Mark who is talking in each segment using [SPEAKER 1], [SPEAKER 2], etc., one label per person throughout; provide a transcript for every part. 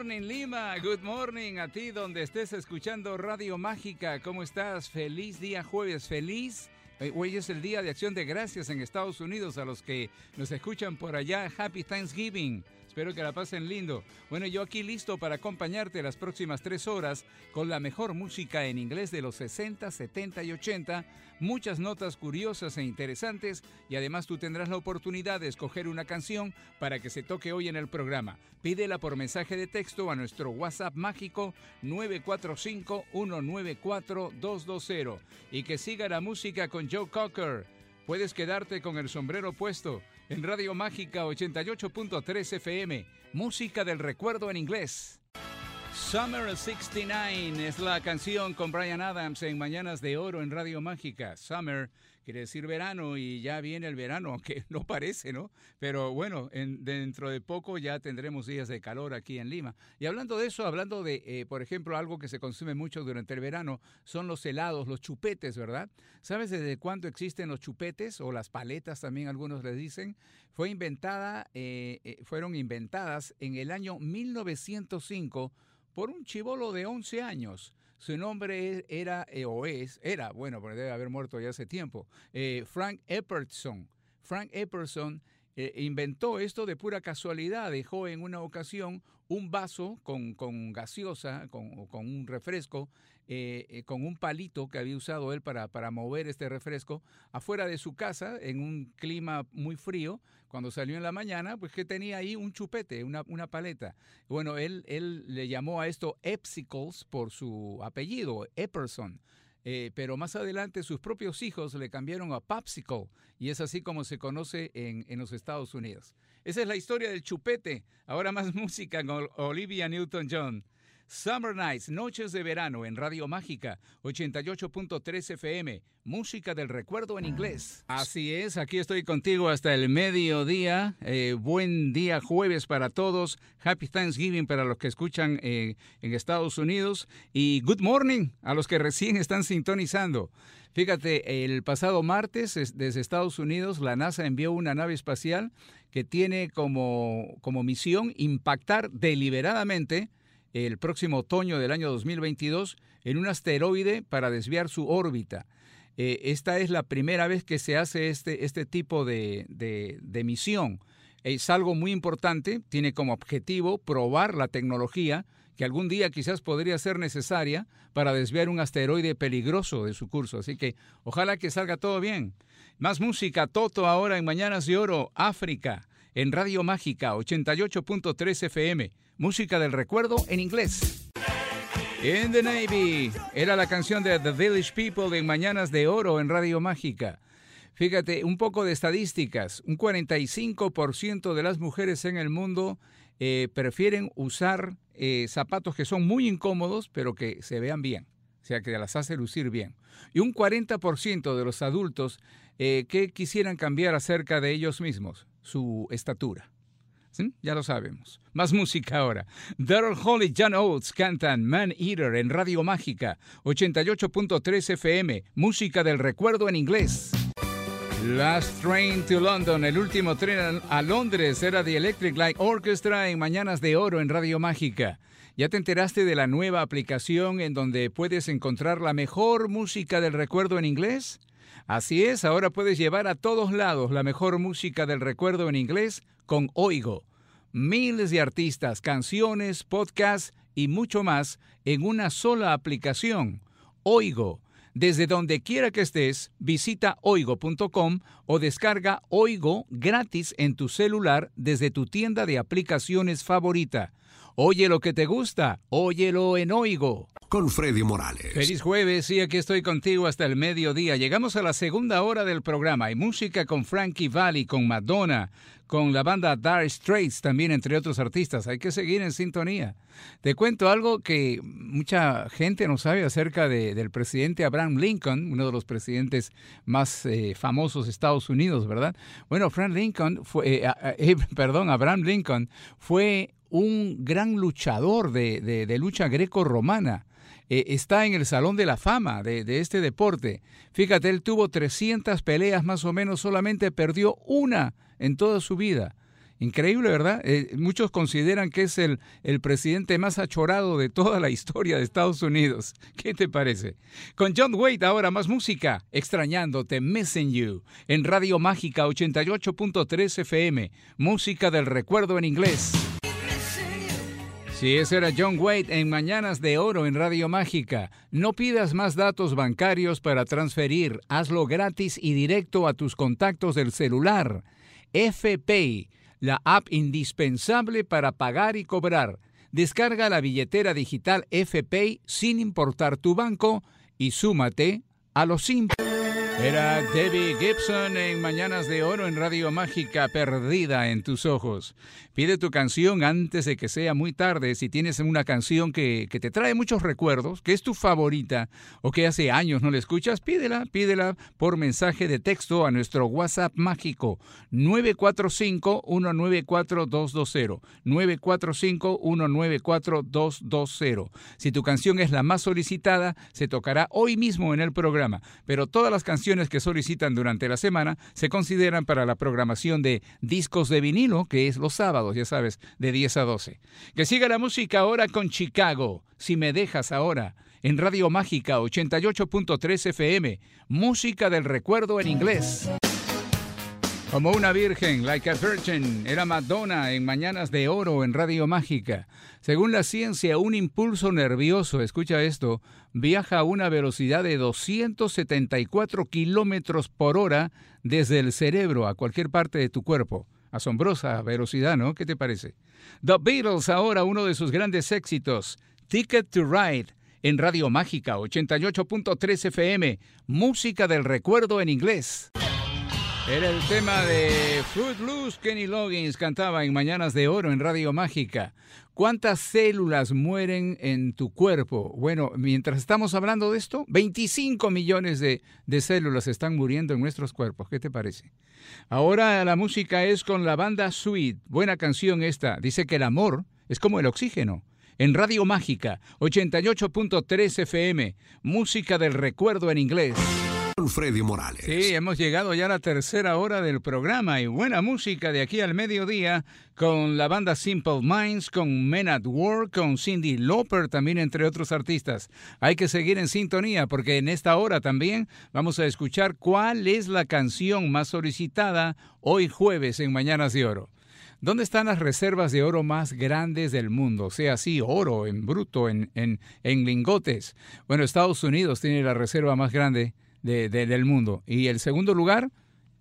[SPEAKER 1] Morning Lima, good morning a ti donde estés escuchando Radio Mágica. ¿Cómo estás? Feliz día jueves, feliz. Eh, Hoy es el día de acción de gracias en Estados Unidos a los que nos escuchan por allá. Happy Thanksgiving. Espero que la pasen lindo. Bueno, yo aquí listo para acompañarte las próximas tres horas con la mejor música en inglés de los 60, 70 y 80, muchas notas curiosas e interesantes y además tú tendrás la oportunidad de escoger una canción para que se toque hoy en el programa. Pídela por mensaje de texto a nuestro WhatsApp mágico 945-194-220 y que siga la música con Joe Cocker. Puedes quedarte con el sombrero puesto en Radio Mágica 88.3 FM, música del recuerdo en inglés. Summer 69 es la canción con Brian Adams en Mañanas de Oro en Radio Mágica. Summer quiere decir verano y ya viene el verano, aunque no parece, ¿no? Pero bueno, en- dentro de poco ya tendremos días de calor aquí en Lima. Y hablando de eso, hablando de, eh, por ejemplo, algo que se consume mucho durante el verano, son los helados, los chupetes, ¿verdad? ¿Sabes desde cuándo existen los chupetes o las paletas también algunos les dicen? Fue inventada, eh, eh, fueron inventadas en el año 1905 por un chivolo de 11 años. Su nombre era, eh, o es, era, bueno, pero debe haber muerto ya hace tiempo, eh, Frank Epperson. Frank Epperson eh, inventó esto de pura casualidad. Dejó en una ocasión un vaso con, con gaseosa, con, con un refresco, eh, eh, con un palito que había usado él para, para mover este refresco, afuera de su casa, en un clima muy frío. Cuando salió en la mañana, pues que tenía ahí un chupete, una, una paleta. Bueno, él, él le llamó a esto Epsicles por su apellido, Epperson. Eh, pero más adelante sus propios hijos le cambiaron a Popsicle y es así como se conoce en, en los Estados Unidos. Esa es la historia del chupete. Ahora más música con Olivia Newton-John. Summer Nights, Noches de Verano en Radio Mágica, 88.3 FM, música del recuerdo en inglés. Así es, aquí estoy contigo hasta el mediodía. Eh, buen día jueves para todos. Happy Thanksgiving para los que escuchan eh, en Estados Unidos. Y good morning a los que recién están sintonizando. Fíjate, el pasado martes es- desde Estados Unidos la NASA envió una nave espacial que tiene como, como misión impactar deliberadamente el próximo otoño del año 2022 en un asteroide para desviar su órbita. Eh, esta es la primera vez que se hace este, este tipo de, de- de misión. Es algo muy importante, tiene como objetivo probar la tecnología que algún día quizás podría ser necesaria para desviar un asteroide peligroso de su curso. Así que ojalá que salga todo bien. Más música, Toto ahora en Mañanas de Oro, África, en Radio Mágica 88.3 FM. Música del recuerdo en inglés. In the Navy. Era la canción de The Village People en Mañanas de Oro en Radio Mágica. Fíjate, un poco de estadísticas. Un 45% de las mujeres en el mundo eh, prefieren usar eh, zapatos que son muy incómodos, pero que se vean bien. O sea, que las hace lucir bien. Y un 40% de los adultos eh, que quisieran cambiar acerca de ellos mismos, su estatura. Ya lo sabemos. Más música ahora. Daryl Hall y John Oates cantan Man Eater en Radio Mágica, 88.3 FM, música del recuerdo en inglés. Last Train to London, el último tren a Londres, era The Electric Light Orchestra en Mañanas de Oro en Radio Mágica. ¿Ya te enteraste de la nueva aplicación en donde puedes encontrar la mejor música del recuerdo en inglés? Así es, ahora puedes llevar a todos lados la mejor música del recuerdo en inglés con Oigo. Miles de artistas, canciones, podcasts y mucho más en una sola aplicación. Oigo. Desde donde quiera que estés, visita oigo.com o descarga Oigo gratis en tu celular desde tu tienda de aplicaciones favorita. Oye lo que te gusta, óyelo en Oigo.
[SPEAKER 2] Con Freddy Morales.
[SPEAKER 1] Feliz jueves y aquí estoy contigo hasta el mediodía. Llegamos a la segunda hora del programa. Hay música con Frankie Valli, con Madonna, con la banda Dire Straits, también entre otros artistas. Hay que seguir en sintonía. Te cuento algo que mucha gente no sabe acerca del presidente Abraham Lincoln, uno de los presidentes más eh, famosos de Estados Unidos, ¿verdad? Bueno, Frank Lincoln fue, eh, eh, perdón, Abraham Lincoln fue un gran luchador de, de lucha greco-romana. Está en el Salón de la Fama de, este deporte. Fíjate, él tuvo 300 peleas más o menos, solamente perdió una en toda su vida. Increíble, ¿verdad? Eh, muchos consideran que es el, el presidente más achorado de toda la historia de Estados Unidos. ¿Qué te parece? Con John Wade ahora más música, extrañándote, Missing You, en Radio Mágica 88.3 FM, música del recuerdo en inglés. Sí, ese era John Wade en Mañanas de Oro en Radio Mágica. No pidas más datos bancarios para transferir, hazlo gratis y directo a tus contactos del celular. FPay, la app indispensable para pagar y cobrar. Descarga la billetera digital FPay sin importar tu banco y súmate a los simple. Era Debbie Gibson en Mañanas de Oro en Radio Mágica, perdida en tus ojos. Pide tu canción antes de que sea muy tarde. Si tienes una canción que, que, te trae muchos recuerdos, que es tu favorita o que hace años no la escuchas, pídela, pídela por mensaje de texto a nuestro WhatsApp mágico 945-194-220. 945-194-220. Si tu canción es la más solicitada, se tocará hoy mismo en el programa. Pero todas las canciones que solicitan durante la semana se consideran para la programación de discos de vinilo, que es los sábados, ya sabes, de 10 a 12. Que siga la música ahora con Chicago, si me dejas ahora, en Radio Mágica 88.3 FM, música del recuerdo en inglés. Como una virgen, like a virgin, era Madonna en Mañanas de Oro en Radio Mágica. Según la ciencia, un impulso nervioso, escucha esto, viaja a una velocidad de 274 kilómetros por hora desde el cerebro a cualquier parte de tu cuerpo. Asombrosa velocidad, ¿no? ¿Qué te parece? The Beatles, ahora uno de sus grandes éxitos, Ticket to Ride, en Radio Mágica 88.3 FM, música del recuerdo en inglés. Era el tema de Fruit Loose. Kenny Loggins cantaba en Mañanas de Oro en Radio Mágica. ¿Cuántas células mueren en tu cuerpo? Bueno, mientras estamos hablando de esto, 25 millones de, de células están muriendo en nuestros cuerpos. ¿Qué te parece? Ahora la música es con la banda Sweet. Buena canción esta. Dice que el amor es como el oxígeno en Radio Mágica 88.3 FM, música del recuerdo en inglés.
[SPEAKER 3] Freddy Morales.
[SPEAKER 1] Sí, hemos llegado ya a la tercera hora del programa y buena música de aquí al mediodía con la banda Simple Minds, con Men at Work, con Cindy Lauper también, entre otros artistas. Hay que seguir en sintonía porque en esta hora también vamos a escuchar cuál es la canción más solicitada hoy jueves en Mañanas de Oro. ¿Dónde están las reservas de oro más grandes del mundo? O sea, así, oro en bruto, en, en, en lingotes. Bueno, Estados Unidos tiene la reserva más grande del mundo. Y el segundo lugar,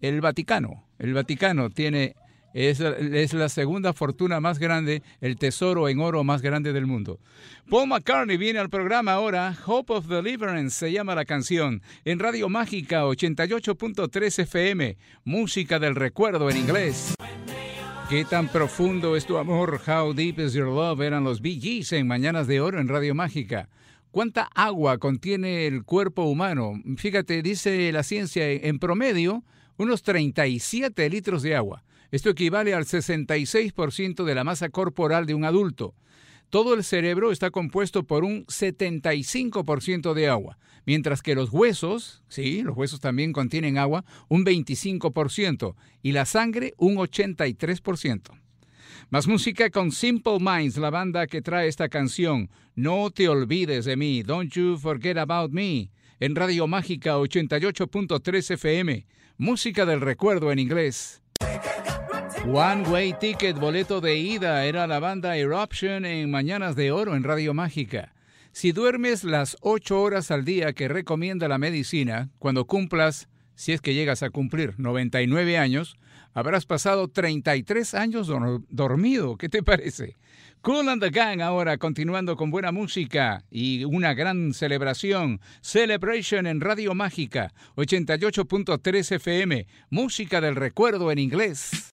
[SPEAKER 1] el Vaticano. El Vaticano tiene es, es, la segunda fortuna más grande, el tesoro en oro más grande del mundo. Paul McCartney viene al programa ahora. Hope of Deliverance se llama la canción. En Radio Mágica 88.3 FM. Música del recuerdo en inglés. ¿Qué tan profundo es tu amor? How deep is your love? Eran los Bee Gees en Mañanas de Oro en Radio Mágica. ¿Cuánta agua contiene el cuerpo humano? Fíjate, dice la ciencia, en promedio, unos 37 litros de agua. Esto equivale al 66% de la masa corporal de un adulto. Todo el cerebro está compuesto por un 75% de agua, mientras que los huesos, sí, los huesos también contienen agua, un 25%, y la sangre un 83%. Más música con Simple Minds, la banda que trae esta canción. No te olvides de mí, Don't You Forget About Me, en Radio Mágica 88.3 FM. Música del recuerdo en inglés. One Way Ticket, boleto de ida, era la banda Eruption en Mañanas de Oro en Radio Mágica. Si duermes las 8 horas al día que recomienda la medicina, cuando cumplas, si es que llegas a cumplir 99 años, habrás pasado 33 años dormido. ¿Qué te parece? Cool and the Gang ahora continuando con buena música y una gran celebración. Celebration en Radio Mágica, 88.3 FM, música del recuerdo en inglés.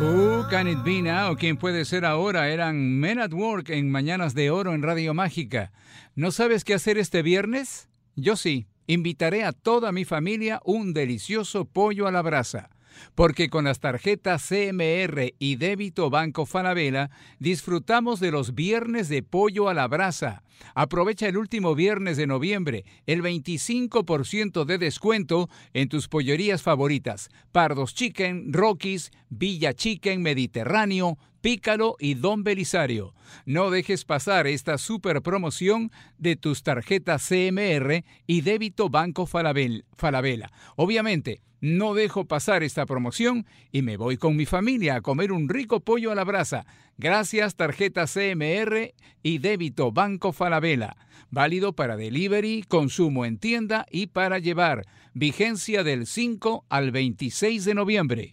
[SPEAKER 1] Who Can It Be Now? ¿Quién puede ser ahora? Eran Men at Work en Mañanas de Oro en Radio Mágica. ¿No sabes qué hacer este viernes? Yo sí. Invitaré a toda mi familia un delicioso pollo a la brasa porque con las tarjetas CMR y débito Banco Falabella disfrutamos de los viernes de pollo a la brasa. Aprovecha el último viernes de noviembre, el 25% de descuento en tus pollerías favoritas: Pardos Chicken, Rockies, Villa Chicken, Mediterráneo, Pícaro y Don Belisario. No dejes pasar esta super promoción de tus tarjetas CMR y débito Banco Falabella. Obviamente, no dejo pasar esta promoción y me voy con mi familia a comer un rico pollo a la brasa. Gracias tarjeta CMR y débito Banco Falabella. Válido para delivery, consumo en tienda y para llevar. Vigencia del 5 al 26 de noviembre.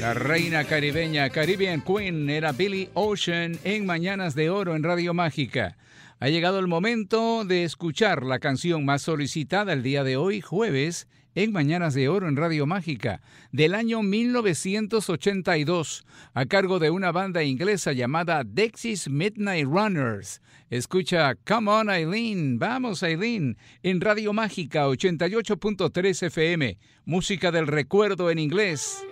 [SPEAKER 1] La reina caribeña Caribbean Queen era Billy Ocean en Mañanas de Oro en Radio Mágica. Ha llegado el momento de escuchar la canción más solicitada el día de hoy, jueves, en Mañanas de Oro en Radio Mágica, del año 1982, a cargo de una banda inglesa llamada Dexys Midnight Runners. Escucha Come On Eileen, vamos Eileen, en Radio Mágica 88.3 FM, música del recuerdo en inglés.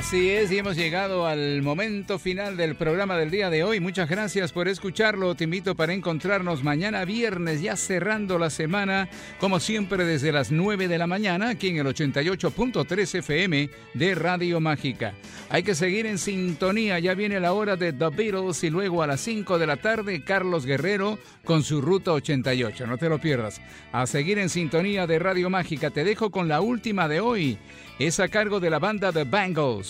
[SPEAKER 1] Así es, y hemos llegado al momento final del programa del día de hoy. Muchas gracias por escucharlo. Te invito para encontrarnos mañana viernes, ya cerrando la semana, como siempre desde las 9 de la mañana, aquí en el 88.3 FM de Radio Mágica. Hay que seguir en sintonía, ya viene la hora de The Beatles y luego a las 5 de la tarde Carlos Guerrero con su Ruta 88. No te lo pierdas. A seguir en sintonía de Radio Mágica, te dejo con la última de hoy es a cargo de la banda The Bangles.